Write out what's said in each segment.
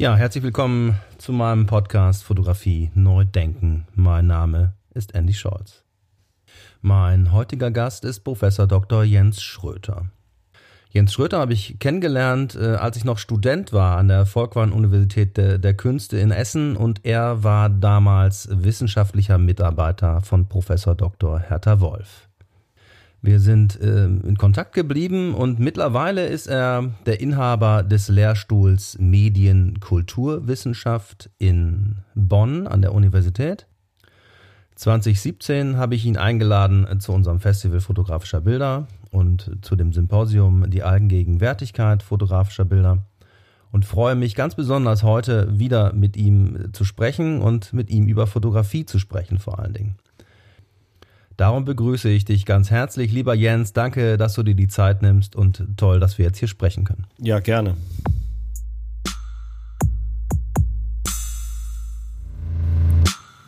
Ja, herzlich willkommen zu meinem Podcast Fotografie Neu Denken. Mein Name ist Andy Scholz. Mein heutiger Gast ist Professor Dr. Jens Schröter. Jens Schröter habe ich kennengelernt, äh, als ich noch Student war an der Volkwang-Universität der, der, Künste in Essen und er war damals wissenschaftlicher Mitarbeiter von Professor Dr. Hertha Wolf. Wir sind äh, in Kontakt geblieben und mittlerweile ist er der Inhaber des Lehrstuhls Medienkulturwissenschaft in Bonn an der Universität. 2017 habe ich ihn eingeladen zu unserem Festival fotografischer Bilder und zu dem Symposium Die Allgegenwärtigkeit fotografischer Bilder und freue mich ganz besonders heute wieder mit ihm zu sprechen und mit ihm über Fotografie zu sprechen vor allen Dingen. Darum begrüße ich dich ganz herzlich, lieber Jens. Danke, dass du dir die Zeit nimmst und toll, dass wir jetzt hier sprechen können. Ja, gerne.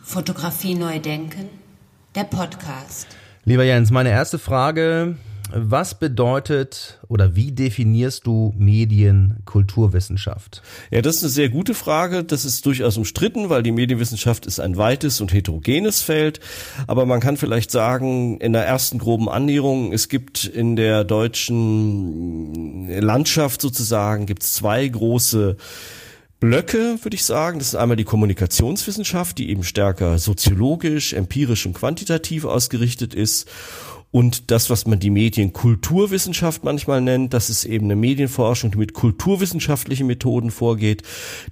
Fotografie neu denken, der Podcast. Lieber Jens, meine erste Frage was bedeutet oder wie definierst du Medienkulturwissenschaft? Ja, das ist eine sehr gute Frage. Das ist durchaus umstritten, weil die Medienwissenschaft ist ein weites und heterogenes Feld. Aber man kann vielleicht sagen, in der ersten groben Annäherung, es gibt in der deutschen Landschaft sozusagen, gibt es zwei große Blöcke, würde ich sagen. Das ist einmal die Kommunikationswissenschaft, die eben stärker soziologisch, empirisch und quantitativ ausgerichtet ist. Und das, was man die Medienkulturwissenschaft manchmal nennt, das ist eben eine Medienforschung, die mit kulturwissenschaftlichen Methoden vorgeht,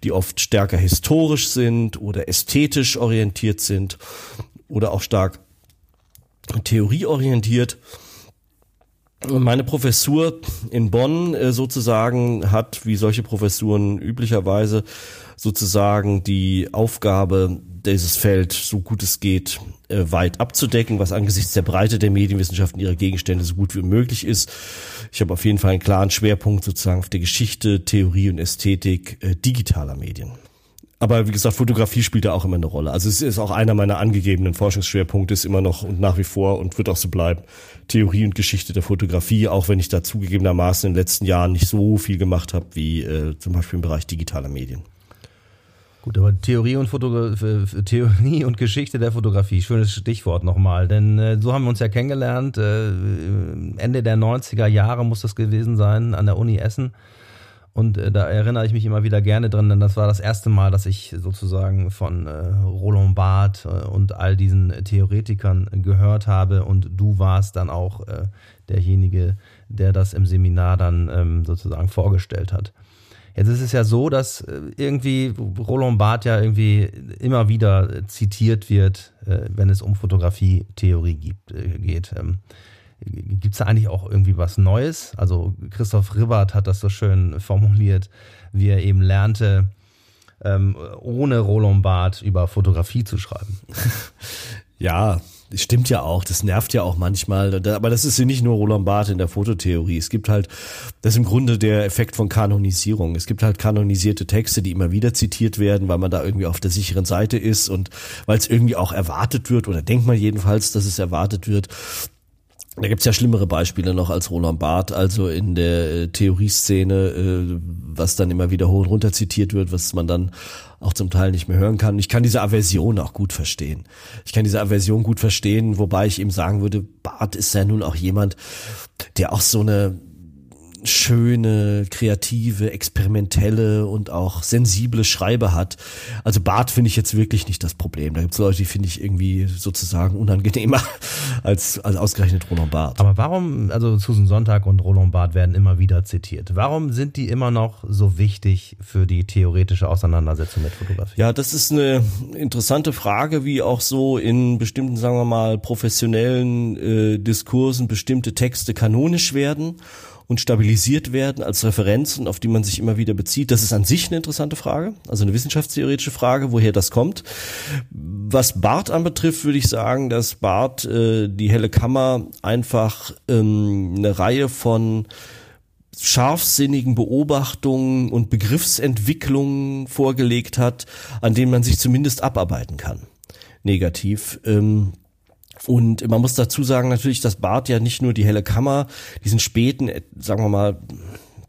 die oft stärker historisch sind oder ästhetisch orientiert sind oder auch stark theorieorientiert. Meine Professur in Bonn äh, sozusagen hat, wie solche Professuren üblicherweise, sozusagen die Aufgabe, dieses Feld so gut es geht äh, weit abzudecken, was angesichts der Breite der Medienwissenschaften ihrer Gegenstände so gut wie möglich ist. Ich habe auf jeden Fall einen klaren Schwerpunkt sozusagen auf der Geschichte, Theorie und Ästhetik äh, digitaler Medien. Aber wie gesagt, Fotografie spielt da auch immer eine Rolle. Also es ist auch einer meiner angegebenen Forschungsschwerpunkte, ist immer noch und nach wie vor und wird auch so bleiben, Theorie und Geschichte der Fotografie, auch wenn ich da zugegebenermaßen in den letzten Jahren nicht so viel gemacht habe wie äh, zum Beispiel im Bereich digitaler Medien. Gut, aber Theorie und Fotogra Theorie und Geschichte der Fotografie, schönes Stichwort nochmal, denn äh, so haben wir uns ja kennengelernt. Äh, Ende der 90er Jahre muss das gewesen sein an der Uni Essen. Und äh, da erinnere ich mich immer wieder gerne dran, denn das war das erste Mal, dass ich sozusagen von äh, Roland Barth äh, und all diesen Theoretikern gehört habe. Und du warst dann auch äh, derjenige, der das im Seminar dann ähm, sozusagen vorgestellt hat. Jetzt ist es ja so, dass äh, irgendwie Roland Barth ja irgendwie immer wieder zitiert wird, äh, wenn es um Fotografie-Theorie äh, geht. Ähm, gibt es da eigentlich auch irgendwie was Neues? Also Christoph Ribbert hat das so schön formuliert, wie er eben lernte, ähm, ohne Roland Barth über Fotografie zu schreiben. Ja, stimmt ja auch, das nervt ja auch manchmal, aber das ist ja nicht nur Roland Barth in der Fototheorie. Es gibt halt, das ist im Grunde der Effekt von Kanonisierung. Es gibt halt kanonisierte Texte, die immer wieder zitiert werden, weil man da irgendwie auf der sicheren Seite ist und weil es irgendwie auch erwartet wird oder denkt man jedenfalls, dass es erwartet wird. Da gibt's ja schlimmere Beispiele noch als Roland Barth, also in der äh, Theorieszene, äh, was dann immer wieder hoch und runter zitiert wird, was man dann auch zum Teil nicht mehr hören kann. Ich kann diese Aversion auch gut verstehen. Ich kann diese Aversion gut verstehen, wobei ich eben sagen würde, Barth ist ja nun auch jemand, der auch so eine schöne, kreative, experimentelle und auch sensible Schreibe hat. Also Bart finde ich jetzt wirklich nicht das Problem. Da gibt es Leute, die finde ich irgendwie sozusagen unangenehmer als, als ausgerechnet Roland Barth. Aber warum, also Susan Sonntag und Roland Barth werden immer wieder zitiert. Warum sind die immer noch so wichtig für die theoretische Auseinandersetzung mit Fotografie? Ja, das ist eine interessante Frage, wie auch so in bestimmten, sagen wir mal, professionellen äh, Diskursen bestimmte Texte kanonisch werden und stabilisiert werden als Referenzen, auf die man sich immer wieder bezieht. Das ist an sich eine interessante Frage, also eine wissenschaftstheoretische Frage, woher das kommt. Was Barth anbetrifft, würde ich sagen, dass Barth äh, die helle Kammer einfach ähm, eine Reihe von scharfsinnigen Beobachtungen und Begriffsentwicklungen vorgelegt hat, an denen man sich zumindest abarbeiten kann. Negativ. Ähm, und man muss dazu sagen natürlich, dass Barth ja nicht nur die helle Kammer, diesen späten, sagen wir mal,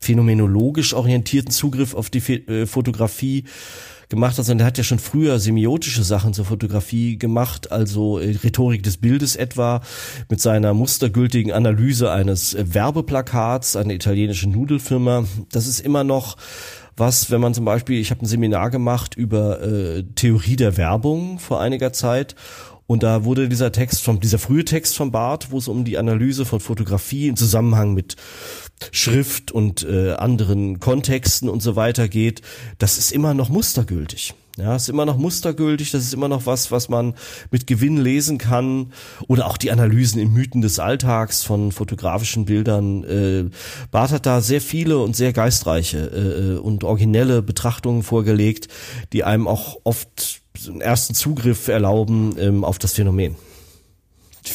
phänomenologisch orientierten Zugriff auf die äh, Fotografie gemacht hat, sondern er hat ja schon früher semiotische Sachen zur Fotografie gemacht, also äh, Rhetorik des Bildes etwa mit seiner mustergültigen Analyse eines äh, Werbeplakats einer italienischen Nudelfirma. Das ist immer noch was, wenn man zum Beispiel, ich habe ein Seminar gemacht über äh, Theorie der Werbung vor einiger Zeit und da wurde dieser Text vom, dieser frühe Text von Barth, wo es um die Analyse von Fotografie im Zusammenhang mit Schrift und äh, anderen Kontexten und so weiter geht, das ist immer noch mustergültig. Ja, ist immer noch mustergültig, das ist immer noch was, was man mit Gewinn lesen kann. Oder auch die Analysen in Mythen des Alltags von fotografischen Bildern. Äh, Barth hat da sehr viele und sehr geistreiche äh, und originelle Betrachtungen vorgelegt, die einem auch oft einen ersten Zugriff erlauben ähm, auf das Phänomen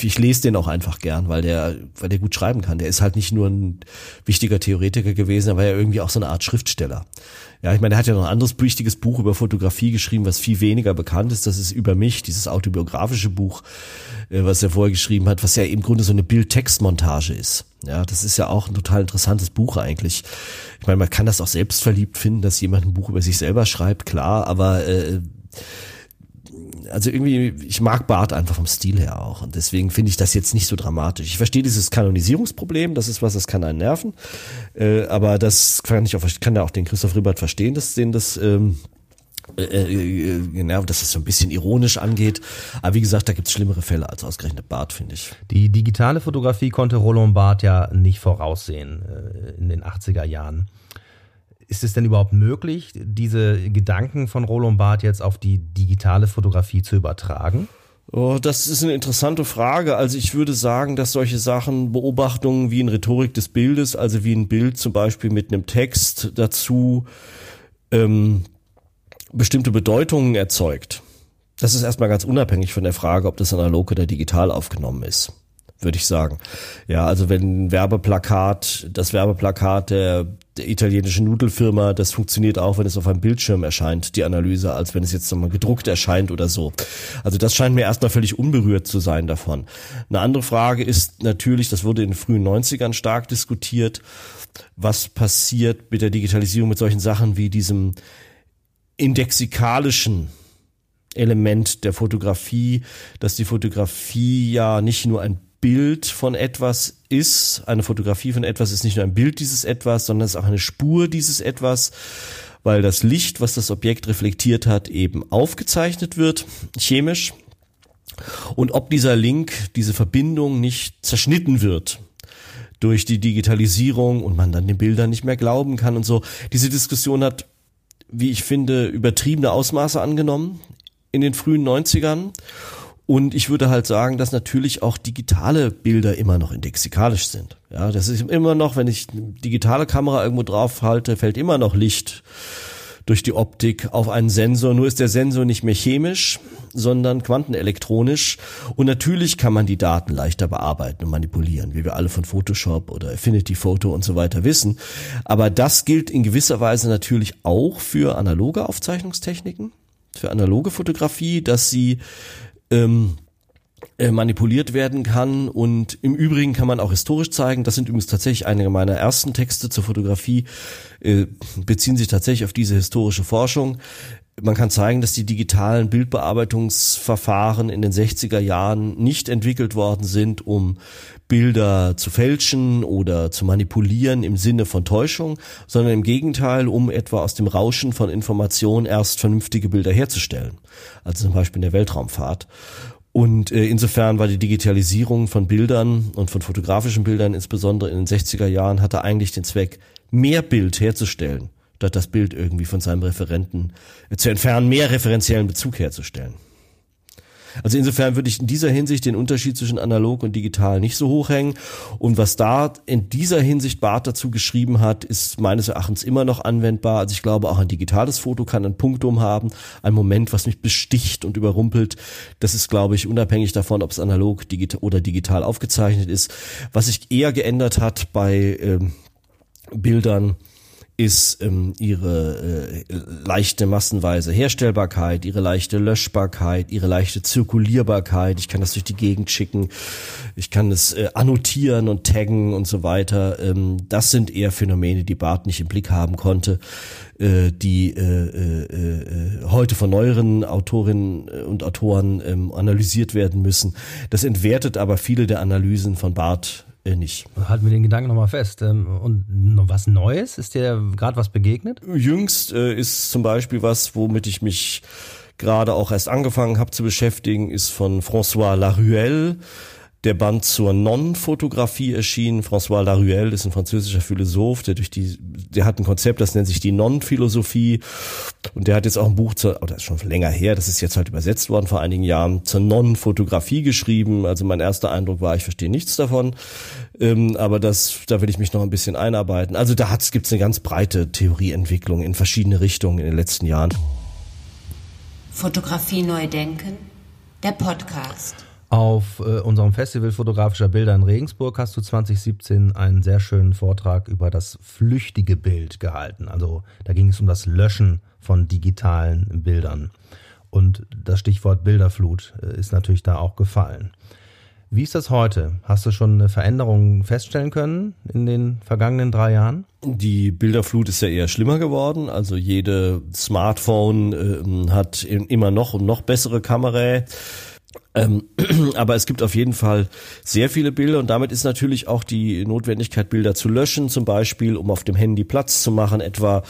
ich lese den auch einfach gern, weil der, weil der gut schreiben kann. Der ist halt nicht nur ein wichtiger Theoretiker gewesen, er war ja irgendwie auch so eine Art Schriftsteller. Ja, ich meine, er hat ja noch ein anderes wichtiges Buch über Fotografie geschrieben, was viel weniger bekannt ist. Das ist über mich, dieses autobiografische Buch, äh, was er vorher geschrieben hat, was ja im Grunde so eine Bild-Text-Montage ist. Ja, das ist ja auch ein total interessantes Buch eigentlich. Ich meine, man kann das auch selbstverliebt finden, dass jemand ein Buch über sich selber schreibt, klar, aber äh, also irgendwie, ich mag Bart einfach vom Stil her auch. Und deswegen finde ich das jetzt nicht so dramatisch. Ich verstehe dieses Kanonisierungsproblem, das ist was, das kann einen nerven. Äh, aber das kann ich auch, kann ja auch den Christoph Ribbert verstehen, dass den das, ähm, äh, äh, genau, dass es so ein bisschen ironisch angeht. Aber wie gesagt, da gibt's schlimmere Fälle als ausgerechnet Bart, finde ich. Die digitale Fotografie konnte Roland Barth ja nicht voraussehen in den 80er Jahren. Ist es denn überhaupt möglich, diese Gedanken von Roland Barth jetzt auf die digitale Fotografie zu übertragen? Oh, das ist eine interessante Frage. Also ich würde sagen, dass solche Sachen, Beobachtungen wie in Rhetorik des Bildes, also wie ein Bild zum Beispiel mit einem Text dazu, ähm, bestimmte Bedeutungen erzeugt. Das ist erstmal ganz unabhängig von der Frage, ob das analog oder digital aufgenommen ist würde ich sagen. Ja, also wenn ein Werbeplakat, das Werbeplakat der, der italienischen Nudelfirma, das funktioniert auch, wenn es auf einem Bildschirm erscheint, die Analyse, als wenn es jetzt nochmal gedruckt erscheint oder so. Also das scheint mir erstmal völlig unberührt zu sein davon. Eine andere Frage ist natürlich, das wurde in den frühen 90ern stark diskutiert, was passiert mit der Digitalisierung mit solchen Sachen wie diesem indexikalischen Element der Fotografie, dass die Fotografie ja nicht nur ein Bild von etwas ist, eine Fotografie von etwas ist nicht nur ein Bild dieses etwas, sondern es ist auch eine Spur dieses etwas, weil das Licht, was das Objekt reflektiert hat, eben aufgezeichnet wird, chemisch. Und ob dieser Link, diese Verbindung nicht zerschnitten wird durch die Digitalisierung und man dann den Bildern nicht mehr glauben kann und so. Diese Diskussion hat, wie ich finde, übertriebene Ausmaße angenommen in den frühen 90ern. Und ich würde halt sagen, dass natürlich auch digitale Bilder immer noch indexikalisch sind. Ja, das ist immer noch, wenn ich eine digitale Kamera irgendwo drauf halte, fällt immer noch Licht durch die Optik auf einen Sensor. Nur ist der Sensor nicht mehr chemisch, sondern quantenelektronisch. Und natürlich kann man die Daten leichter bearbeiten und manipulieren, wie wir alle von Photoshop oder Affinity Photo und so weiter wissen. Aber das gilt in gewisser Weise natürlich auch für analoge Aufzeichnungstechniken, für analoge Fotografie, dass sie ähm, äh, manipuliert werden kann und im Übrigen kann man auch historisch zeigen, das sind übrigens tatsächlich einige meiner ersten Texte zur Fotografie, äh, beziehen sich tatsächlich auf diese historische Forschung. Man kann zeigen, dass die digitalen Bildbearbeitungsverfahren in den 60er Jahren nicht entwickelt worden sind, um Bilder zu fälschen oder zu manipulieren im Sinne von Täuschung, sondern im Gegenteil, um etwa aus dem Rauschen von Informationen erst vernünftige Bilder herzustellen. Also zum Beispiel in der Weltraumfahrt. Und äh, insofern war die Digitalisierung von Bildern und von fotografischen Bildern, insbesondere in den 60er Jahren, hatte eigentlich den Zweck, mehr Bild herzustellen, statt das Bild irgendwie von seinem Referenten äh, zu entfernen, mehr referenziellen Bezug herzustellen. Also insofern würde ich in dieser Hinsicht den Unterschied zwischen analog und digital nicht so hoch hängen. Und was da in dieser Hinsicht Barth dazu geschrieben hat, ist meines Erachtens immer noch anwendbar. Also ich glaube, auch ein digitales Foto kann ein Punktum haben, ein Moment, was mich besticht und überrumpelt. Das ist, glaube ich, unabhängig davon, ob es analog digital oder digital aufgezeichnet ist. Was sich eher geändert hat bei ähm, Bildern, ist ähm, ihre äh, leichte massenweise Herstellbarkeit, ihre leichte Löschbarkeit, ihre leichte Zirkulierbarkeit. Ich kann das durch die Gegend schicken, ich kann es äh, annotieren und taggen und so weiter. Ähm, das sind eher Phänomene, die Barth nicht im Blick haben konnte, äh, die äh, äh, äh, heute von neueren Autorinnen und Autoren ähm, analysiert werden müssen. Das entwertet aber viele der Analysen von Barth äh, nicht. Halten wir den Gedanken nochmal fest. Ähm, und was Neues? Ist dir gerade was begegnet? Jüngst äh, ist zum Beispiel was, womit ich mich gerade auch erst angefangen habe zu beschäftigen, ist von François Laruelle der Band zur Non-Fotografie erschien. François Laruelle ist ein französischer Philosoph, der durch die, der hat ein Konzept, das nennt sich die Non-Philosophie. Und der hat jetzt auch ein Buch zur, oder ist schon länger her, das ist jetzt halt übersetzt worden vor einigen Jahren, zur Non-Fotografie geschrieben. Also mein erster Eindruck war, ich verstehe nichts davon. Ähm, aber das, da will ich mich noch ein bisschen einarbeiten. Also da gibt es eine ganz breite Theorieentwicklung in verschiedene Richtungen in den letzten Jahren. Fotografie neu denken, der Podcast. Auf äh, unserem Festival fotografischer Bilder in Regensburg hast du 2017 einen sehr schönen Vortrag über das flüchtige Bild gehalten. Also da ging es um das Löschen von digitalen Bildern. Und das Stichwort Bilderflut äh, ist natürlich da auch gefallen. Wie ist das heute? Hast du schon eine Veränderung feststellen können in den vergangenen drei Jahren? Die Bilderflut ist ja eher schlimmer geworden. Also jede Smartphone äh, hat immer noch und noch bessere Kamera. Ähm, aber es gibt auf jeden Fall sehr viele Bilder und damit ist natürlich auch die Notwendigkeit, Bilder zu löschen, zum Beispiel, um auf dem Handy Platz zu machen, etwa,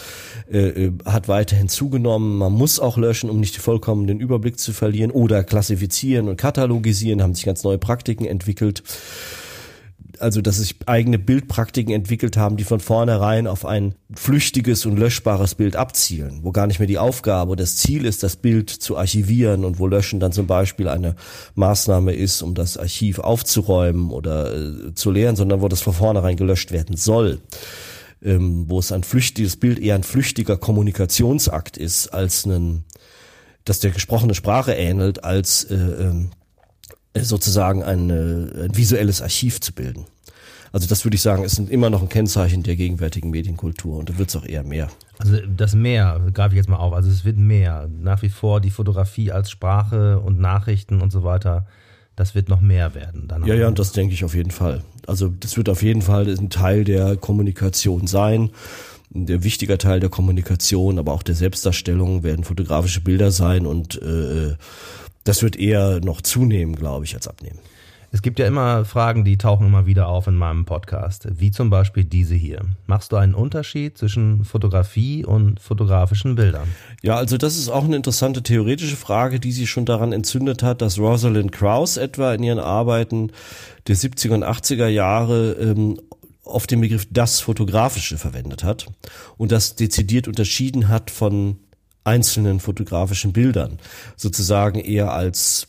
äh, äh hat weiterhin zugenommen. Man muss auch löschen, um nicht vollkommen den Überblick zu verlieren oder klassifizieren und katalogisieren, haben sich ganz neue Praktiken entwickelt also dass sich eigene Bildpraktiken entwickelt haben, die von vornherein auf ein flüchtiges und löschbares Bild abzielen, wo gar nicht mehr die Aufgabe oder das Ziel ist, das Bild zu archivieren und wo Löschen dann zum Beispiel eine Maßnahme ist, um das Archiv aufzuräumen oder äh, zu leeren, sondern wo das von vornherein gelöscht werden soll. Ähm, wo es ein flüchtiges Bild eher ein flüchtiger Kommunikationsakt ist, als ein, dass der gesprochene Sprache ähnelt, als äh, ähm, sozusagen ein, ein visuelles Archiv zu bilden. Also das würde ich sagen, ist immer noch ein Kennzeichen der gegenwärtigen Medienkultur und da wird es auch eher mehr. Also das mehr, greife ich jetzt mal auf, also es wird mehr. Nach wie vor die Fotografie als Sprache und Nachrichten und so weiter, das wird noch mehr werden. Dann ja, ja, und das denke ich auf jeden Fall. Also das wird auf jeden Fall ein Teil der Kommunikation sein. Der wichtiger Teil der Kommunikation, aber auch der Selbstdarstellung werden fotografische Bilder sein und äh, das wird eher noch zunehmen, glaube ich, als abnehmen. Es gibt ja immer Fragen, die tauchen immer wieder auf in meinem Podcast, wie zum Beispiel diese hier. Machst du einen Unterschied zwischen Fotografie und fotografischen Bildern? Ja, also das ist auch eine interessante theoretische Frage, die sich schon daran entzündet hat, dass Rosalind Krauss etwa in ihren Arbeiten der 70er und 80er Jahre ähm, auf den Begriff das Fotografische verwendet hat und das dezidiert unterschieden hat von einzelnen fotografischen Bildern, sozusagen eher als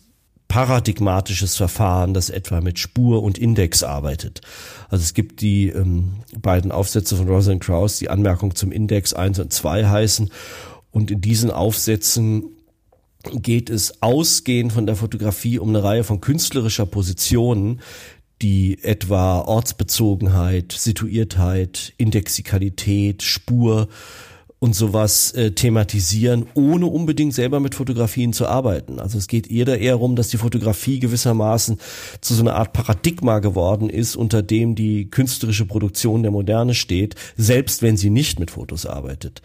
paradigmatisches Verfahren, das etwa mit Spur und Index arbeitet. Also es gibt die ähm, beiden Aufsätze von Rosalind Krauss, die Anmerkung zum Index 1 und 2 heißen. Und in diesen Aufsätzen geht es ausgehend von der Fotografie um eine Reihe von künstlerischer Positionen, die etwa Ortsbezogenheit, Situiertheit, Indexikalität, Spur und sowas äh, thematisieren, ohne unbedingt selber mit Fotografien zu arbeiten. Also es geht eher eher darum, dass die Fotografie gewissermaßen zu so einer Art Paradigma geworden ist, unter dem die künstlerische Produktion der Moderne steht, selbst wenn sie nicht mit Fotos arbeitet.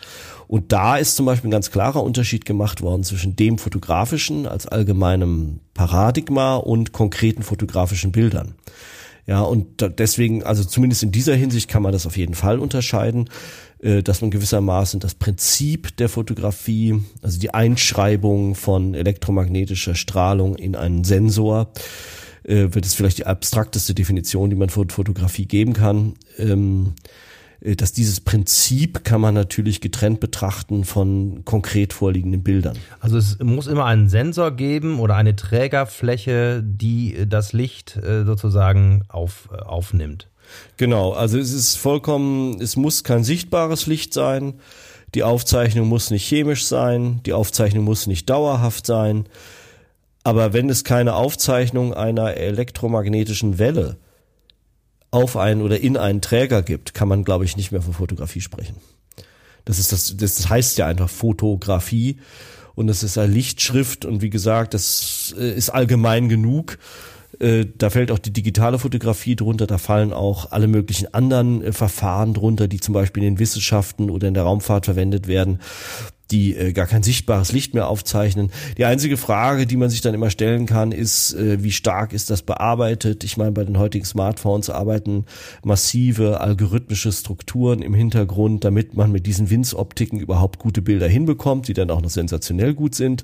Und da ist zum Beispiel ein ganz klarer Unterschied gemacht worden zwischen dem fotografischen als allgemeinem Paradigma und konkreten fotografischen Bildern. Ja, und deswegen, also zumindest in dieser Hinsicht kann man das auf jeden Fall unterscheiden. Äh, dass man gewissermaßen das Prinzip der Fotografie, also die Einschreibung von elektromagnetischer Strahlung in einen Sensor, äh, wird es vielleicht die abstrakteste Definition, die man für Fotografie geben kann. Ähm, äh, dass dieses Prinzip kann man natürlich getrennt betrachten von konkret vorliegenden Bildern. Also es muss immer einen Sensor geben oder eine Trägerfläche, die das Licht sozusagen auf, aufnimmt. Genau, also es ist vollkommen, es muss kein sichtbares Licht sein, die Aufzeichnung muss nicht chemisch sein, die Aufzeichnung muss nicht dauerhaft sein, aber wenn es keine Aufzeichnung einer elektromagnetischen Welle auf einen oder in einen Träger gibt, kann man, glaube ich, nicht mehr von Fotografie sprechen. Das ist das, das heißt ja einfach Fotografie. Und das ist eine Lichtschrift. Und wie gesagt, das äh, ist allgemein genug. Äh, da fällt auch die digitale Fotografie drunter, da fallen auch alle möglichen anderen äh, Verfahren drunter, die zum Beispiel in den Wissenschaften oder in der Raumfahrt verwendet werden die äh, gar kein sichtbares Licht mehr aufzeichnen. Die einzige Frage, die man sich dann immer stellen kann, ist, äh, wie stark ist das bearbeitet? Ich meine, bei den heutigen Smartphones arbeiten massive algorithmische Strukturen im Hintergrund, damit man mit diesen Winzoptiken überhaupt gute Bilder hinbekommt, die dann auch noch sensationell gut sind.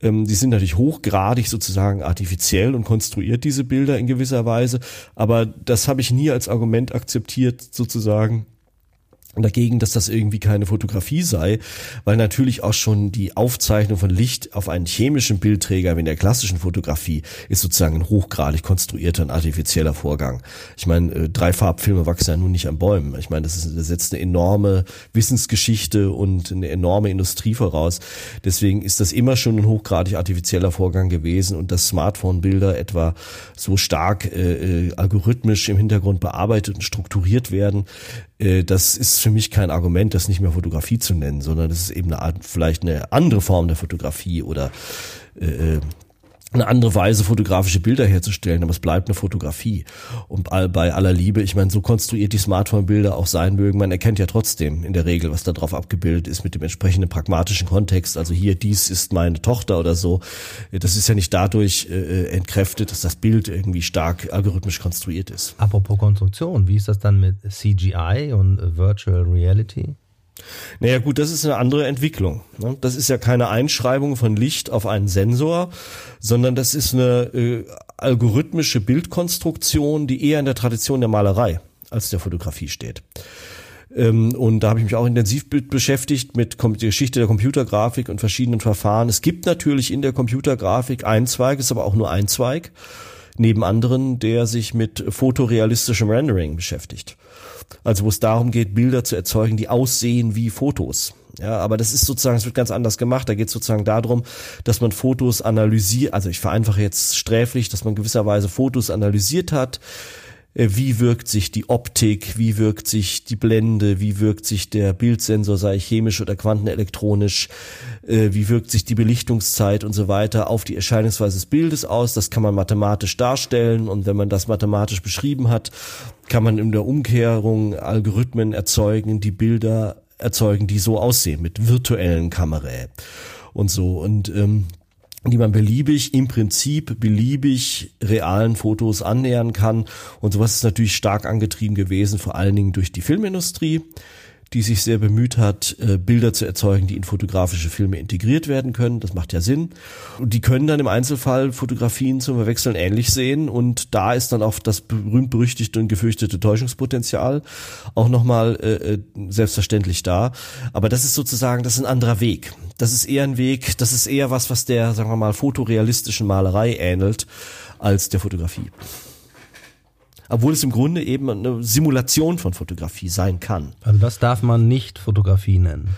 Ähm, die sind natürlich hochgradig sozusagen artifiziell und konstruiert diese Bilder in gewisser Weise, aber das habe ich nie als Argument akzeptiert, sozusagen dagegen, dass das irgendwie keine Fotografie sei, weil natürlich auch schon die Aufzeichnung von Licht auf einen chemischen Bildträger wie in der klassischen Fotografie ist sozusagen ein hochgradig konstruierter und artifizieller Vorgang. Ich meine, äh, Dreifarbfilme wachsen ja nun nicht an Bäumen. Ich meine, das, ist, das setzt eine enorme Wissensgeschichte und eine enorme Industrie voraus. Deswegen ist das immer schon ein hochgradig artifizieller Vorgang gewesen und dass Smartphone-Bilder etwa so stark äh, äh algorithmisch im Hintergrund bearbeitet und strukturiert werden, das ist für mich kein Argument, das nicht mehr Fotografie zu nennen, sondern das ist eben eine Art, vielleicht eine andere Form der Fotografie oder äh, äh eine andere Weise, fotografische Bilder herzustellen, aber es bleibt eine Fotografie. Und bei aller Liebe, ich meine, so konstruiert die Smartphone-Bilder auch sein mögen, man erkennt ja trotzdem in der Regel, was da drauf abgebildet ist mit dem entsprechenden pragmatischen Kontext. Also hier, dies ist meine Tochter oder so. Das ist ja nicht dadurch äh, entkräftet, dass das Bild irgendwie stark algorithmisch konstruiert ist. Apropos Konstruktion, wie ist das dann mit CGI und Virtual Reality? Naja gut, das ist eine andere Entwicklung. Ne? Das ist ja keine Einschreibung von Licht auf einen Sensor, sondern das ist eine äh, algorithmische Bildkonstruktion, die eher in der Tradition der Malerei als der Fotografie steht. Ähm, und da habe ich mich auch intensiv beschäftigt mit der Geschichte der Computergrafik und verschiedenen Verfahren. Es gibt natürlich in der Computergrafik einen Zweig, ist aber auch nur ein Zweig, neben anderen, der sich mit fotorealistischem Rendering beschäftigt. Also wo es darum geht, Bilder zu erzeugen, die aussehen wie Fotos. Ja, aber das ist sozusagen, es wird ganz anders gemacht. Da geht es sozusagen darum, dass man Fotos analysiert, also ich vereinfache jetzt sträflich, dass man gewisserweise Fotos analysiert hat, wie wirkt sich die Optik, wie wirkt sich die Blende, wie wirkt sich der Bildsensor, sei chemisch oder quantenelektronisch, äh, wie wirkt sich die Belichtungszeit und so weiter auf die Erscheinungsweise des Bildes aus. Das kann man mathematisch darstellen und wenn man das mathematisch beschrieben hat, kann man in der Umkehrung Algorithmen erzeugen, die Bilder erzeugen, die so aussehen mit virtuellen Kamera und so. Und ähm, die man beliebig, im Prinzip beliebig realen Fotos annähern kann. Und sowas ist natürlich stark angetrieben gewesen, vor allen Dingen durch die Filmindustrie die sich sehr bemüht hat, äh, Bilder zu erzeugen, die in fotografische Filme integriert werden können. Das macht ja Sinn. Und die können dann im Einzelfall Fotografien zum Verwechseln ähnlich sehen. Und da ist dann auch das berühmt-berüchtigte und gefürchtete Täuschungspotenzial auch nochmal äh, äh, selbstverständlich da. Aber das ist sozusagen, das ist ein anderer Weg. Das ist eher ein Weg, das ist eher was, was der, sagen wir mal, fotorealistischen Malerei ähnelt als der Fotografie obwohl es im Grunde eben eine Simulation von Fotografie sein kann. Also das darf man nicht Fotografie nennen.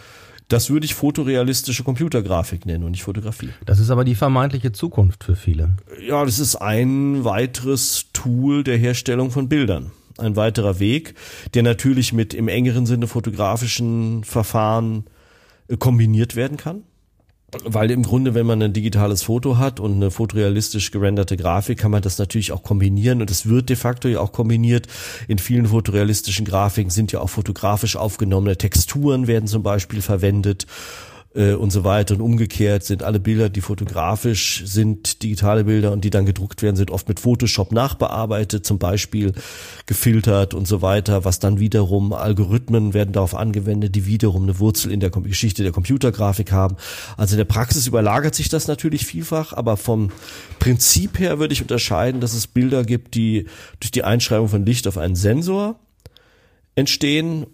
Das würde ich fotorealistische Computergrafik nennen und nicht Fotografie. Das ist aber die vermeintliche Zukunft für viele. Ja, das ist ein weiteres Tool der Herstellung von Bildern. Ein weiterer Weg, der natürlich mit im engeren Sinne fotografischen Verfahren äh, kombiniert werden kann. Weil im Grunde, wenn man ein digitales Foto hat und eine fotorealistisch gerenderte Grafik, kann man das natürlich auch kombinieren und es wird de facto ja auch kombiniert. In vielen fotorealistischen Grafiken sind ja auch fotografisch aufgenommene Texturen werden zum Beispiel verwendet äh, und so weiter. Und umgekehrt sind alle Bilder, die fotografisch sind, digitale Bilder und die dann gedruckt werden, sind oft mit Photoshop nachbearbeitet, zum Beispiel gefiltert und so weiter, was dann wiederum Algorithmen werden darauf angewendet, die wiederum eine Wurzel in der Geschichte der Computergrafik haben. Also in der Praxis überlagert sich das natürlich vielfach, aber vom Prinzip her würde ich unterscheiden, dass es Bilder gibt, die durch die Einschreibung von Licht auf einen Sensor entstehen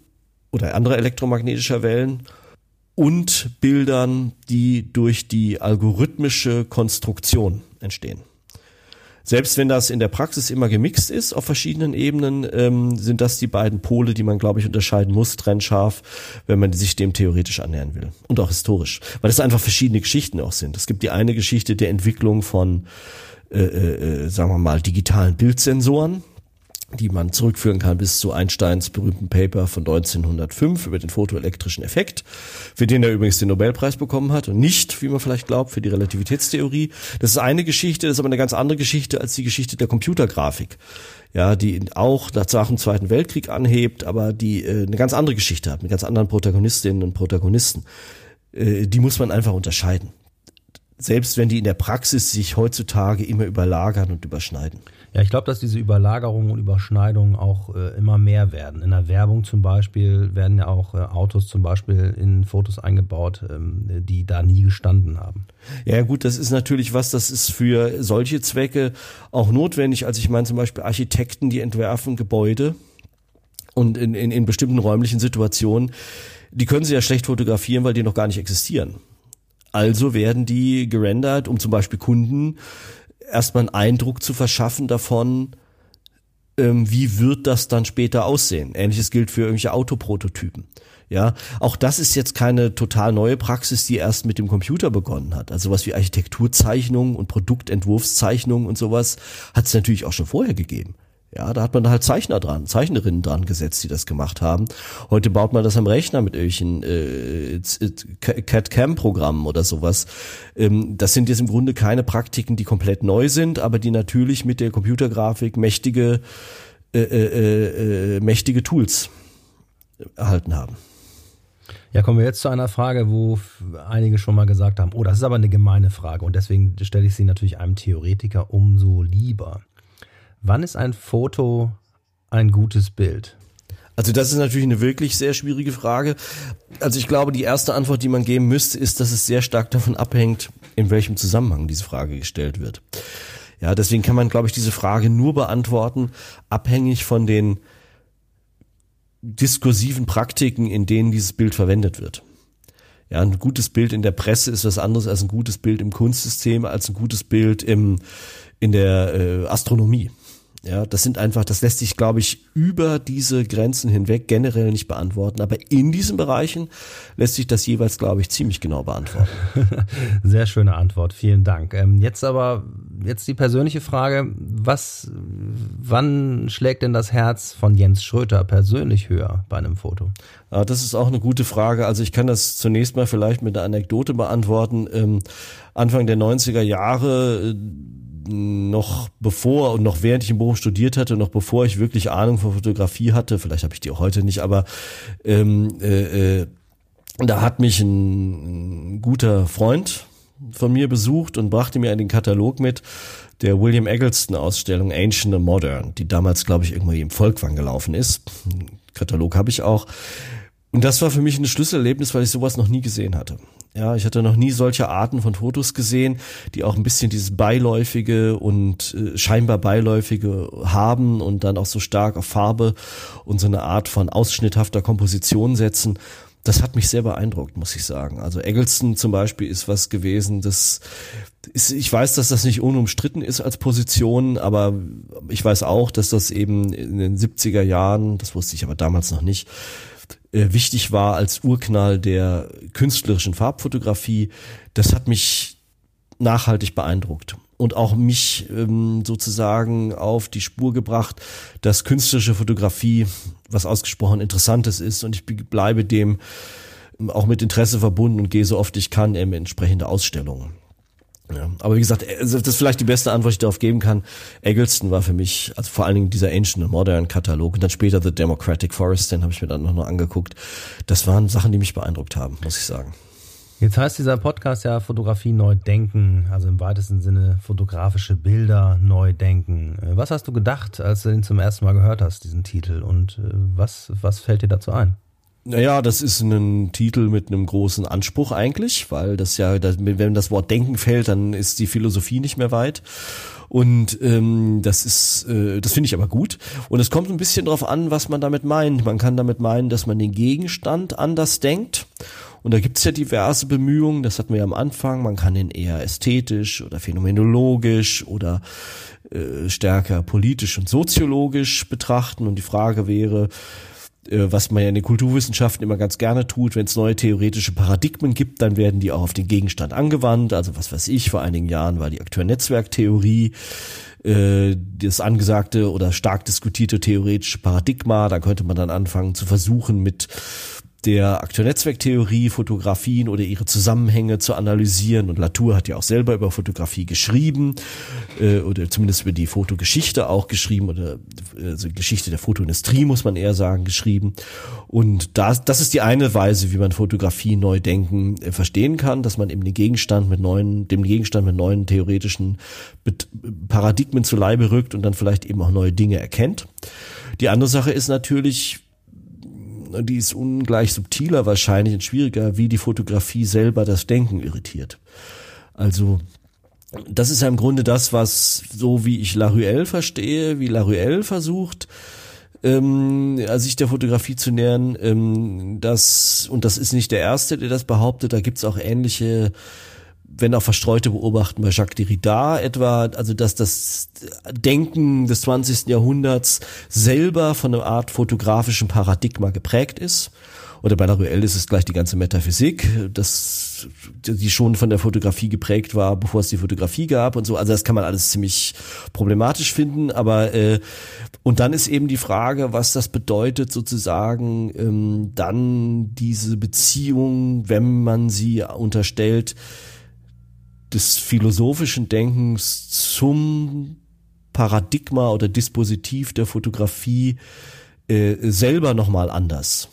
oder andere elektromagnetischer Wellen und Bildern, die durch die algorithmische Konstruktion entstehen. Selbst wenn das in der Praxis immer gemixt ist auf verschiedenen Ebenen, ähm, sind das die beiden Pole, die man, glaube ich, unterscheiden muss, trennscharf, wenn man sich dem theoretisch annähern will. Und auch historisch. Weil es einfach verschiedene Geschichten auch sind. Es gibt die eine Geschichte der Entwicklung von, äh, äh, äh sagen wir mal, digitalen Bildsensoren, die man zurückführen kann bis zu Einsteins berühmten Paper von 1905 über den photoelektrischen Effekt, für den er übrigens den Nobelpreis bekommen hat und nicht, wie man vielleicht glaubt, für die Relativitätstheorie. Das ist eine Geschichte, das ist aber eine ganz andere Geschichte als die Geschichte der Computergrafik. Ja, die auch nach dem Zweiten Weltkrieg anhebt, aber die äh, eine ganz andere Geschichte hat, mit ganz anderen Protagonistinnen und Protagonisten. Äh, die muss man einfach unterscheiden. Selbst wenn die in der Praxis sich heutzutage immer überlagern und überschneiden. Ja, ich glaube, dass diese Überlagerungen und Überschneidungen auch äh, immer mehr werden. In der Werbung zum Beispiel werden ja auch äh, Autos zum Beispiel in Fotos eingebaut, ähm, die da nie gestanden haben. Ja gut, das ist natürlich was, das ist für solche Zwecke auch notwendig. Also ich meine zum Beispiel Architekten, die entwerfen Gebäude und in, in, in bestimmten räumlichen Situationen, die können sie ja schlecht fotografieren, weil die noch gar nicht existieren. Also werden die gerendert, um zum Beispiel Kunden erstmal einen Eindruck zu verschaffen davon, ähm, wie wird das dann später aussehen. Ähnliches gilt für irgendwelche Autoprototypen. Ja, auch das ist jetzt keine total neue Praxis, die erst mit dem Computer begonnen hat. Also was wie Architekturzeichnungen und Produktentwurfszeichnungen und sowas hat es natürlich auch schon vorher gegeben. Ja, da hat man halt Zeichner dran, Zeichnerinnen dran gesetzt, die das gemacht haben. Heute baut man das am Rechner mit irgendwelchen äh, CAD-CAM-Programmen oder sowas. Ähm, das sind jetzt im Grunde keine Praktiken, die komplett neu sind, aber die natürlich mit der Computergrafik mächtige, äh, äh, äh, mächtige Tools erhalten haben. Ja, kommen wir jetzt zu einer Frage, wo einige schon mal gesagt haben, oh, das ist aber eine gemeine Frage und deswegen stelle ich sie natürlich einem Theoretiker umso lieber. Wann ist ein Foto ein gutes Bild? Also das ist natürlich eine wirklich sehr schwierige Frage. Also ich glaube, die erste Antwort, die man geben müsste, ist, dass es sehr stark davon abhängt, in welchem Zusammenhang diese Frage gestellt wird. Ja, deswegen kann man, glaube ich, diese Frage nur beantworten, abhängig von den diskursiven Praktiken, in denen dieses Bild verwendet wird. Ja, ein gutes Bild in der Presse ist was anderes als ein gutes Bild im Kunstsystem, als ein gutes Bild im, in der äh, Astronomie. Ja, das sind einfach, das lässt sich, glaube ich, über diese Grenzen hinweg generell nicht beantworten. Aber in diesen Bereichen lässt sich das jeweils, glaube ich, ziemlich genau beantworten. Sehr schöne Antwort. Vielen Dank. Ähm, jetzt aber, jetzt die persönliche Frage. Was, wann schlägt denn das Herz von Jens Schröter persönlich höher bei einem Foto? Ja, das ist auch eine gute Frage. Also ich kann das zunächst mal vielleicht mit einer Anekdote beantworten. Ähm, Anfang der 90er Jahre, äh, noch bevor und noch während ich im Beruf studiert hatte, noch bevor ich wirklich Ahnung von Fotografie hatte, vielleicht habe ich die auch heute nicht, aber ähm, äh, äh, da hat mich ein, ein guter Freund von mir besucht und brachte mir einen Katalog mit der William Eggleston Ausstellung Ancient and Modern, die damals, glaube ich, irgendwie im Volkwang gelaufen ist. Katalog habe ich auch. Und das war für mich ein Schlüsselerlebnis, weil ich sowas noch nie gesehen hatte. Ja, ich hatte noch nie solche Arten von Fotos gesehen, die auch ein bisschen dieses beiläufige und äh, scheinbar beiläufige haben und dann auch so stark auf Farbe und so eine Art von ausschnitthafter Komposition setzen. Das hat mich sehr beeindruckt, muss ich sagen. Also Eggleston zum Beispiel ist was gewesen, das ist, ich weiß, dass das nicht unumstritten ist als Position, aber ich weiß auch, dass das eben in den 70er Jahren, das wusste ich aber damals noch nicht, äh, wichtig war als Urknall der künstlerischen Farbfotografie, das hat mich nachhaltig beeindruckt und auch mich ähm, sozusagen auf die Spur gebracht, dass künstlerische Fotografie was ausgesprochen Interessantes ist und ich bleibe dem auch mit Interesse verbunden und gehe so oft ich kann in entsprechende Ausstellungen. Ja, aber wie gesagt, also das ist vielleicht die beste Antwort, die ich darauf geben kann. Eggleston war für mich, also vor allen Dingen dieser Ancient and Modern Katalog und dann später The Democratic Forest, den habe ich mir dann noch, noch angeguckt. Das waren Sachen, die mich beeindruckt haben, muss ich sagen. Jetzt heißt dieser Podcast ja Fotografie neu denken, also im weitesten Sinne fotografische Bilder neu denken. Was hast du gedacht, als du den zum ersten Mal gehört hast, diesen Titel? Und äh, was, was fällt dir dazu ein? Naja, das ist ein Titel mit einem großen Anspruch eigentlich, weil das ja, wenn das Wort Denken fällt, dann ist die Philosophie nicht mehr weit. Und ähm, das ist, äh, das finde ich aber gut. Und es kommt ein bisschen drauf an, was man damit meint. Man kann damit meinen, dass man den Gegenstand anders denkt. Und da gibt's ja diverse Bemühungen, das hatten wir ja am Anfang, man kann ihn eher ästhetisch oder phänomenologisch oder äh, stärker politisch und soziologisch betrachten. Und die Frage wäre, was man ja in den Kulturwissenschaften immer ganz gerne tut, wenn es neue theoretische Paradigmen gibt, dann werden die auch auf den Gegenstand angewandt. Also was weiß ich, vor einigen Jahren war die Akteur-Netzwerk-Theorie äh, das angesagte oder stark diskutierte theoretische Paradigma. Da könnte man dann anfangen zu versuchen, mit der Akteur-Netzwerk-Theorie Fotografien oder ihre Zusammenhänge zu analysieren. Und Latour hat ja auch selber über Fotografie geschrieben äh, oder zumindest über die Fotogeschichte auch geschrieben oder also Geschichte der Fotoindustrie muss man eher sagen geschrieben. Und das, das ist die eine Weise, wie man Fotografie neu denken äh, verstehen kann, dass man eben den Gegenstand mit neuen, dem Gegenstand mit neuen theoretischen Paradigmen zu Leibe rückt und dann vielleicht eben auch neue Dinge erkennt. Die andere Sache ist natürlich, die ist ungleich subtiler wahrscheinlich und schwieriger, wie die Fotografie selber das Denken irritiert. Also das ist ja im Grunde das, was so wie ich Laruelle verstehe, wie Laruelle versucht, ähm, sich der Fotografie zu nähern, ähm, das, und das ist nicht der Erste, der das behauptet, da gibt's auch ähnliche wenn auch verstreute beobachten bei Jacques Derrida etwa, also dass das Denken des 20. Jahrhunderts selber von einer Art fotografischen Paradigma geprägt ist. Oder bei Laruelle ist es gleich die ganze Metaphysik, das, die schon von der Fotografie geprägt war, bevor es die Fotografie gab und so. Also das kann man alles ziemlich problematisch finden. Aber äh, und dann ist eben die Frage, was das bedeutet, sozusagen ähm, dann diese Beziehung, wenn man sie unterstellt, des philosophischen Denkens zum Paradigma oder Dispositiv der Fotografie äh, selber nochmal anders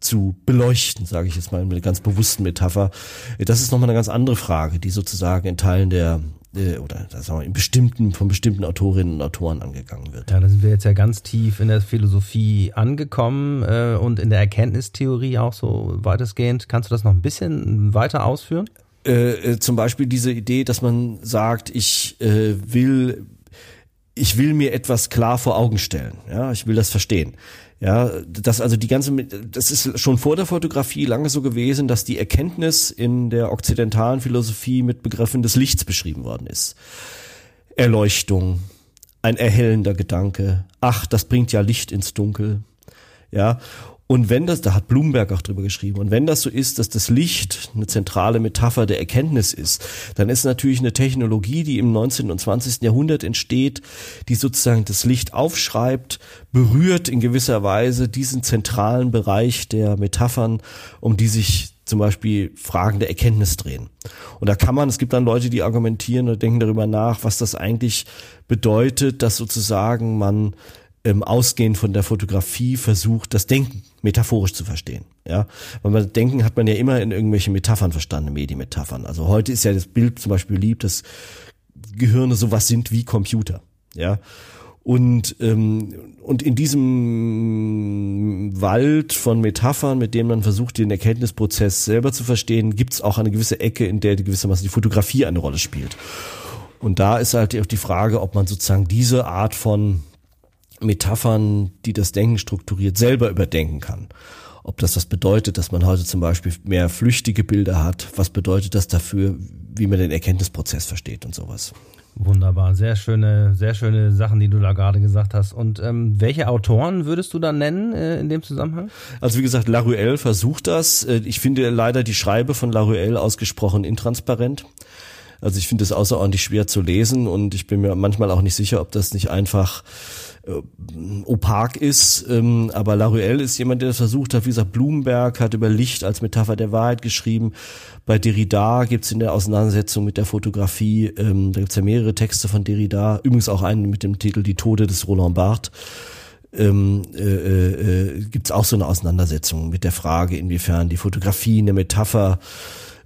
zu beleuchten, sage ich jetzt mal mit einer ganz bewussten Metapher. Das ist nochmal eine ganz andere Frage, die sozusagen in Teilen der äh, oder sagen wir, in bestimmten, von bestimmten Autorinnen und Autoren angegangen wird. Ja, da sind wir jetzt ja ganz tief in der Philosophie angekommen äh, und in der Erkenntnistheorie auch so weitestgehend. Kannst du das noch ein bisschen weiter ausführen? Äh, äh, zum Beispiel diese Idee, dass man sagt, ich äh, will ich will mir etwas klar vor Augen stellen. Ja, ich will das verstehen. Ja, das also die ganze, das ist schon vor der Fotografie lange so gewesen, dass die Erkenntnis in der okzidentalen Philosophie mit Begriffen des Lichts beschrieben worden ist. Erleuchtung, ein erhellender Gedanke. Ach, das bringt ja Licht ins Dunkel. Ja, und wenn das, da hat Bloomberg auch drüber geschrieben, und wenn das so ist, dass das Licht eine zentrale Metapher der Erkenntnis ist, dann ist natürlich eine Technologie, die im 19. und 20. Jahrhundert entsteht, die sozusagen das Licht aufschreibt, berührt in gewisser Weise diesen zentralen Bereich der Metaphern, um die sich zum Beispiel Fragen der Erkenntnis drehen. Und da kann man, es gibt dann Leute, die argumentieren oder denken darüber nach, was das eigentlich bedeutet, dass sozusagen man ähm, ausgehend von der Fotografie versucht, das Denken metaphorisch zu verstehen. Ja, weil man Denken hat man ja immer in irgendwelche Metaphern verstanden, Medienmetaphern. Also heute ist ja das Bild zum Beispiel lieb, dass Gehirne sowas sind wie Computer. Ja, und, ähm, und in diesem Wald von Metaphern, mit dem man versucht, den Erkenntnisprozess selber zu verstehen, gibt es auch eine gewisse Ecke, in der gewissermaßen die Fotografie eine Rolle spielt. Und da ist halt auch die Frage, ob man sozusagen diese Art von Metaphern, die das Denken strukturiert, selber überdenken kann. Ob das das bedeutet, dass man heute zum Beispiel mehr flüchtige Bilder hat, was bedeutet das dafür, wie man den Erkenntnisprozess versteht und sowas. Wunderbar, sehr schöne, sehr schöne Sachen, die du da gerade gesagt hast. Und ähm, welche Autoren würdest du da nennen äh, in dem Zusammenhang? Also wie gesagt, Laruelle versucht das. Äh, ich finde leider die Schreibe von Laruelle ausgesprochen intransparent. Also ich finde es außerordentlich schwer zu lesen und ich bin mir manchmal auch nicht sicher, ob das nicht einfach opak ist. Ähm, aber Laruelle ist jemand, der das versucht hat. Wie gesagt, Blumenberg hat über Licht als Metapher der Wahrheit geschrieben. Bei Derrida gibt's in der Auseinandersetzung mit der Fotografie, ähm, da gibt's ja mehrere Texte von Derrida, übrigens auch einen mit dem Titel Die Tode des Roland Barthes. Ähm, äh, äh, gibt auch so eine Auseinandersetzung mit der Frage, inwiefern die Fotografie eine Metapher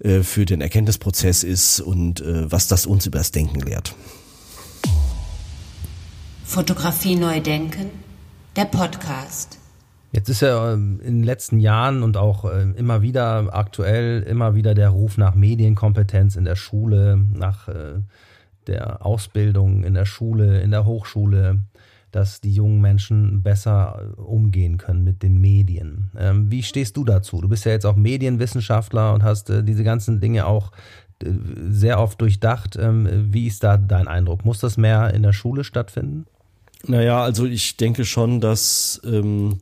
äh, für den Erkenntnisprozess ist und äh, was das uns über das Denken lehrt. Fotografie neu denken, der Podcast. Jetzt ist ja ähm, in den letzten Jahren und auch ähm, immer wieder aktuell immer wieder der Ruf nach Medienkompetenz in der Schule, nach äh, der Ausbildung in der Schule, in der Hochschule, dass die jungen Menschen besser äh, umgehen können mit den Medien. Ähm, wie stehst du dazu? Du bist ja jetzt auch Medienwissenschaftler und hast äh, diese ganzen Dinge auch sehr oft durchdacht. Wie ist da dein Eindruck? Muss das mehr in der Schule stattfinden? Naja, also ich denke schon, dass ähm,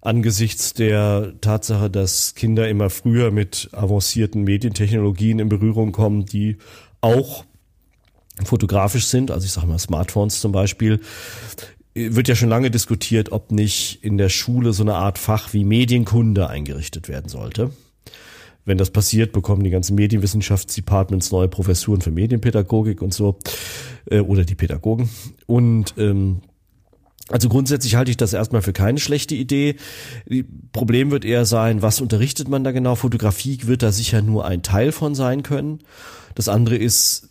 angesichts der Tatsache, dass Kinder immer früher mit avancierten Medientechnologien in Berührung kommen, die auch fotografisch sind, also ich sage mal Smartphones zum Beispiel, wird ja schon lange diskutiert, ob nicht in der Schule so eine Art Fach wie Medienkunde eingerichtet werden sollte. Wenn das passiert, bekommen die ganzen Medienwissenschaftsdepartments neue Professuren für Medienpädagogik und so, äh, oder die Pädagogen. Und ähm, also grundsätzlich halte ich das erstmal für keine schlechte Idee. Problem wird eher sein, was unterrichtet man da genau? Fotografie wird da sicher nur ein Teil von sein können. Das andere ist,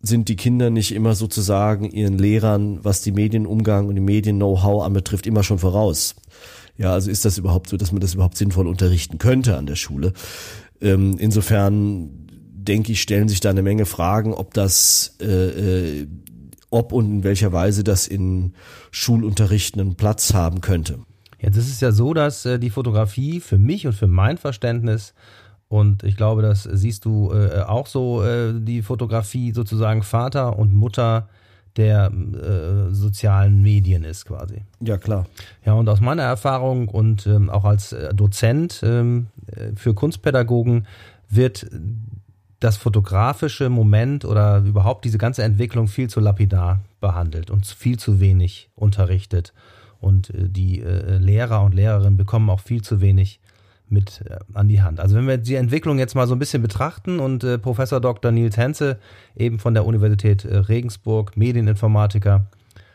sind die Kinder nicht immer sozusagen ihren Lehrern, was die Medienumgang und die Medien-Know-how anbetrifft, immer schon voraus. Ja, also ist das überhaupt so, dass man das überhaupt sinnvoll unterrichten könnte an der Schule? Ähm, insofern denke ich, stellen sich da eine Menge Fragen, ob das, äh, äh, ob und in welcher Weise das in Schulunterrichten einen Platz haben könnte. Jetzt ist es ja so, dass äh, die Fotografie für mich und für mein Verständnis und ich glaube, das siehst du äh, auch so, äh, die Fotografie sozusagen Vater und Mutter der äh, sozialen Medien ist quasi. Ja, klar. Ja, und aus meiner Erfahrung und ähm, auch als äh, Dozent ähm, äh, für Kunstpädagogen wird das fotografische Moment oder überhaupt diese ganze Entwicklung viel zu lapidar behandelt und viel zu wenig unterrichtet. Und äh, die äh, Lehrer und Lehrerinnen bekommen auch viel zu wenig mit äh, an die Hand. Also wenn wir die Entwicklung jetzt mal so ein bisschen betrachten und äh, Professor Dr. Nils Henze, eben von der Universität äh, Regensburg, Medieninformatiker,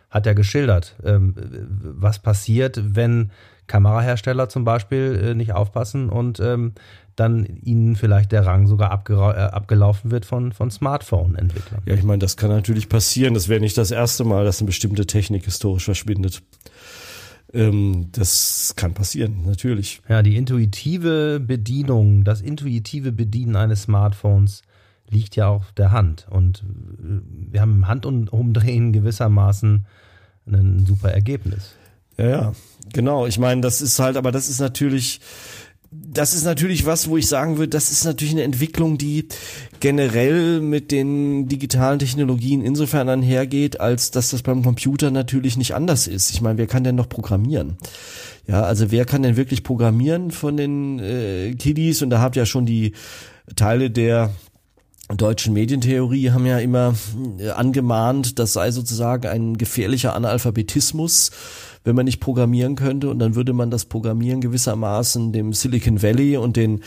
hat ja geschildert, ähm, was passiert, wenn Kamerahersteller zum Beispiel äh, nicht aufpassen und ähm, dann ihnen vielleicht der Rang sogar äh, abgelaufen wird von, von Smartphone-Entwicklern. Ja, ich meine, das kann natürlich passieren. Das wäre nicht das erste Mal, dass eine bestimmte Technik historisch verschwindet. Ähm, das kann passieren, natürlich. Ja, die intuitive Bedienung, das intuitive Bedienen eines Smartphones liegt ja auf der Hand. Und äh, wir haben im Handumdrehen gewissermaßen ein super Ergebnis. Ja, ja, genau. Ich meine, das ist halt, aber das ist natürlich das ist natürlich was, wo ich sagen würde, das ist natürlich eine Entwicklung, die generell mit den digitalen Technologien insofern einhergeht, als dass das beim Computer natürlich nicht anders ist. Ich meine, wer kann denn noch programmieren? Ja, also wer kann denn wirklich programmieren von den äh, Kiddies? Und da habt ihr ja schon die Teile der deutschen Medientheorie haben ja immer äh, angemahnt, das sei sozusagen ein gefährlicher Analphabetismus wenn man nicht programmieren könnte und dann würde man das Programmieren gewissermaßen dem Silicon Valley und den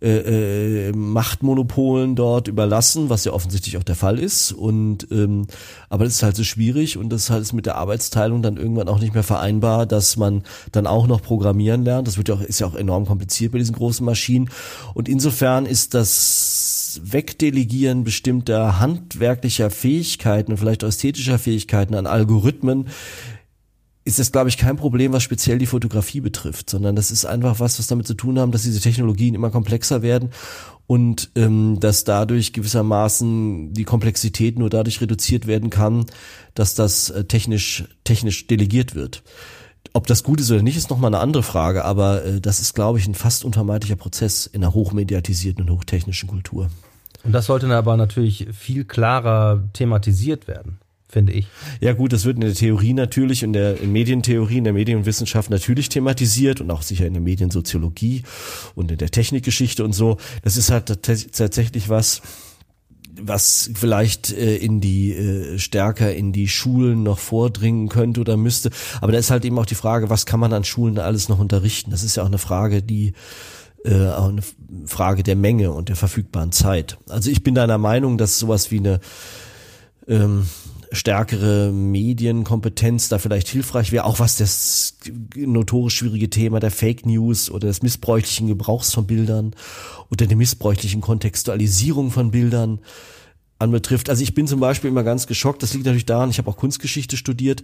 äh, äh, Machtmonopolen dort überlassen, was ja offensichtlich auch der Fall ist. Und ähm, aber das ist halt so schwierig und das ist halt mit der Arbeitsteilung dann irgendwann auch nicht mehr vereinbar, dass man dann auch noch programmieren lernt. Das wird ja auch, ist ja auch enorm kompliziert bei diesen großen Maschinen. Und insofern ist das Wegdelegieren bestimmter handwerklicher Fähigkeiten vielleicht ästhetischer Fähigkeiten an Algorithmen ist das, glaube ich, kein Problem, was speziell die Fotografie betrifft, sondern das ist einfach was, was damit zu tun haben, dass diese Technologien immer komplexer werden und ähm, dass dadurch gewissermaßen die Komplexität nur dadurch reduziert werden kann, dass das äh, technisch technisch delegiert wird. Ob das gut ist oder nicht, ist nochmal eine andere Frage, aber äh, das ist, glaube ich, ein fast unvermeidlicher Prozess in einer hochmediatisierten und hochtechnischen Kultur. Und das sollte aber natürlich viel klarer thematisiert werden finde ich. Ja gut, das wird in der Theorie natürlich, in der in Medientheorie, in der Medienwissenschaft natürlich thematisiert und auch sicher in der Mediensoziologie und in der Technikgeschichte und so. Das ist halt tatsächlich was, was vielleicht äh, in die äh, stärker in die Schulen noch vordringen könnte oder müsste. Aber da ist halt eben auch die Frage, was kann man an Schulen alles noch unterrichten? Das ist ja auch eine Frage, die äh, auch eine Frage der Menge und der verfügbaren Zeit. Also ich bin deiner Meinung, dass sowas wie eine ähm, stärkere Medienkompetenz da vielleicht hilfreich wäre, auch was das notorisch schwierige Thema der Fake News oder des missbräuchlichen Gebrauchs von Bildern oder der missbräuchlichen Kontextualisierung von Bildern anbetrifft. Also ich bin zum Beispiel immer ganz geschockt, das liegt natürlich daran, ich habe auch Kunstgeschichte studiert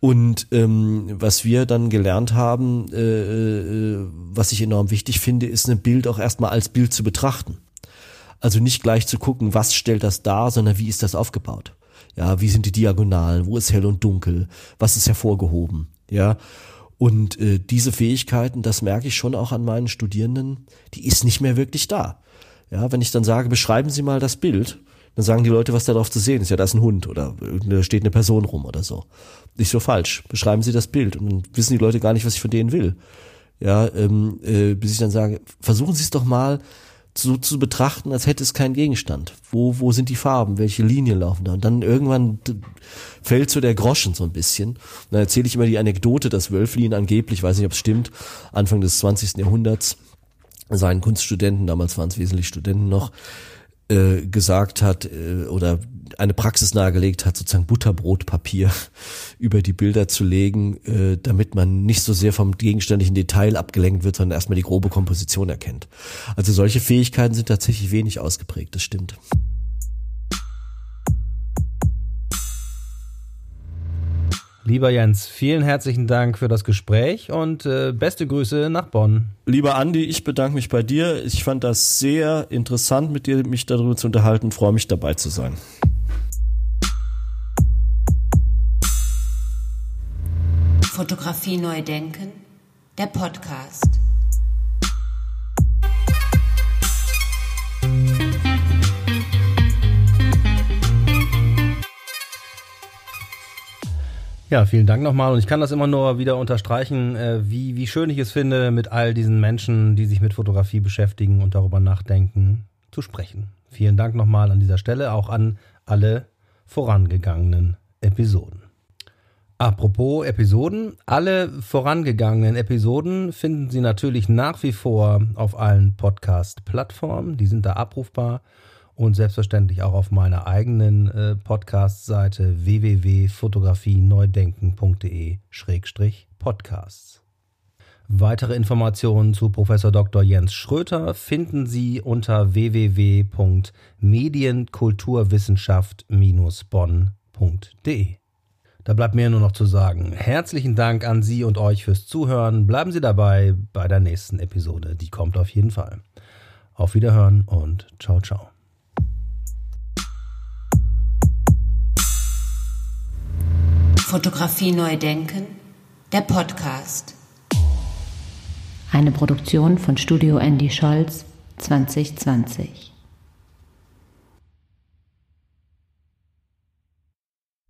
und ähm, was wir dann gelernt haben, äh, äh, was ich enorm wichtig finde, ist ein Bild auch erstmal als Bild zu betrachten. Also nicht gleich zu gucken, was stellt das dar, sondern wie ist das aufgebaut. Ja, wie sind die Diagonalen? Wo ist hell und dunkel? Was ist hervorgehoben? Ja. Und äh, diese Fähigkeiten, das merke ich schon auch an meinen Studierenden, die ist nicht mehr wirklich da. Ja, wenn ich dann sage, beschreiben Sie mal das Bild, dann sagen die Leute, was da drauf zu sehen ist. Ja, da ist ein Hund oder da steht eine Person rum oder so. Nicht so falsch. Beschreiben Sie das Bild und dann wissen die Leute gar nicht, was ich von denen will. Ja, ähm, äh, bis ich dann sage, versuchen Sie es doch mal so zu betrachten, als hätte es keinen Gegenstand. Wo, wo sind die Farben? Welche Linien laufen da? Und dann irgendwann fällt so der Groschen so ein bisschen. Und dann erzähle ich immer die Anekdote, dass Wölflin angeblich, weiß nicht, ob es stimmt, Anfang des 20. Jahrhunderts seinen Kunststudenten, damals waren es wesentlich Studenten noch, äh, gesagt hat äh, oder eine Praxis nahegelegt hat, sozusagen Butterbrotpapier über die Bilder zu legen, äh, damit man nicht so sehr vom gegenständlichen Detail abgelenkt wird, sondern erstmal die grobe Komposition erkennt. Also solche Fähigkeiten sind tatsächlich wenig ausgeprägt, das stimmt. Lieber Jens, vielen herzlichen Dank für das Gespräch und äh, beste Grüße nach Bonn. Lieber Andi, ich bedanke mich bei dir. Ich fand das sehr interessant, mit dir mich darüber zu unterhalten. Freue mich dabei zu sein. Fotografie neu denken, der Podcast. Ja, vielen Dank nochmal. Und ich kann das immer nur wieder unterstreichen, äh, wie, wie schön ich es finde, mit all diesen Menschen, die sich mit Fotografie beschäftigen und darüber nachdenken, zu sprechen. Vielen Dank nochmal an dieser Stelle, auch an alle vorangegangenen Episoden. Apropos Episoden, alle vorangegangenen Episoden finden Sie natürlich nach wie vor auf allen Podcast-Plattformen. Die sind da abrufbar und selbstverständlich auch auf meiner eigenen äh, Podcast-Seite www.fotografieneudenken.de-podcasts. Weitere Informationen zu Professor Dr. Jens Schröter finden Sie unter www.medienkulturwissenschaft-bonn.de. Da bleibt mir nur noch zu sagen, herzlichen Dank an Sie und euch fürs Zuhören. Bleiben Sie dabei bei der nächsten Episode. Die kommt auf jeden Fall. Auf Wiederhören und ciao, ciao. Fotografie neu denken, der Podcast. Eine Produktion von Studio Andy Scholz 2020.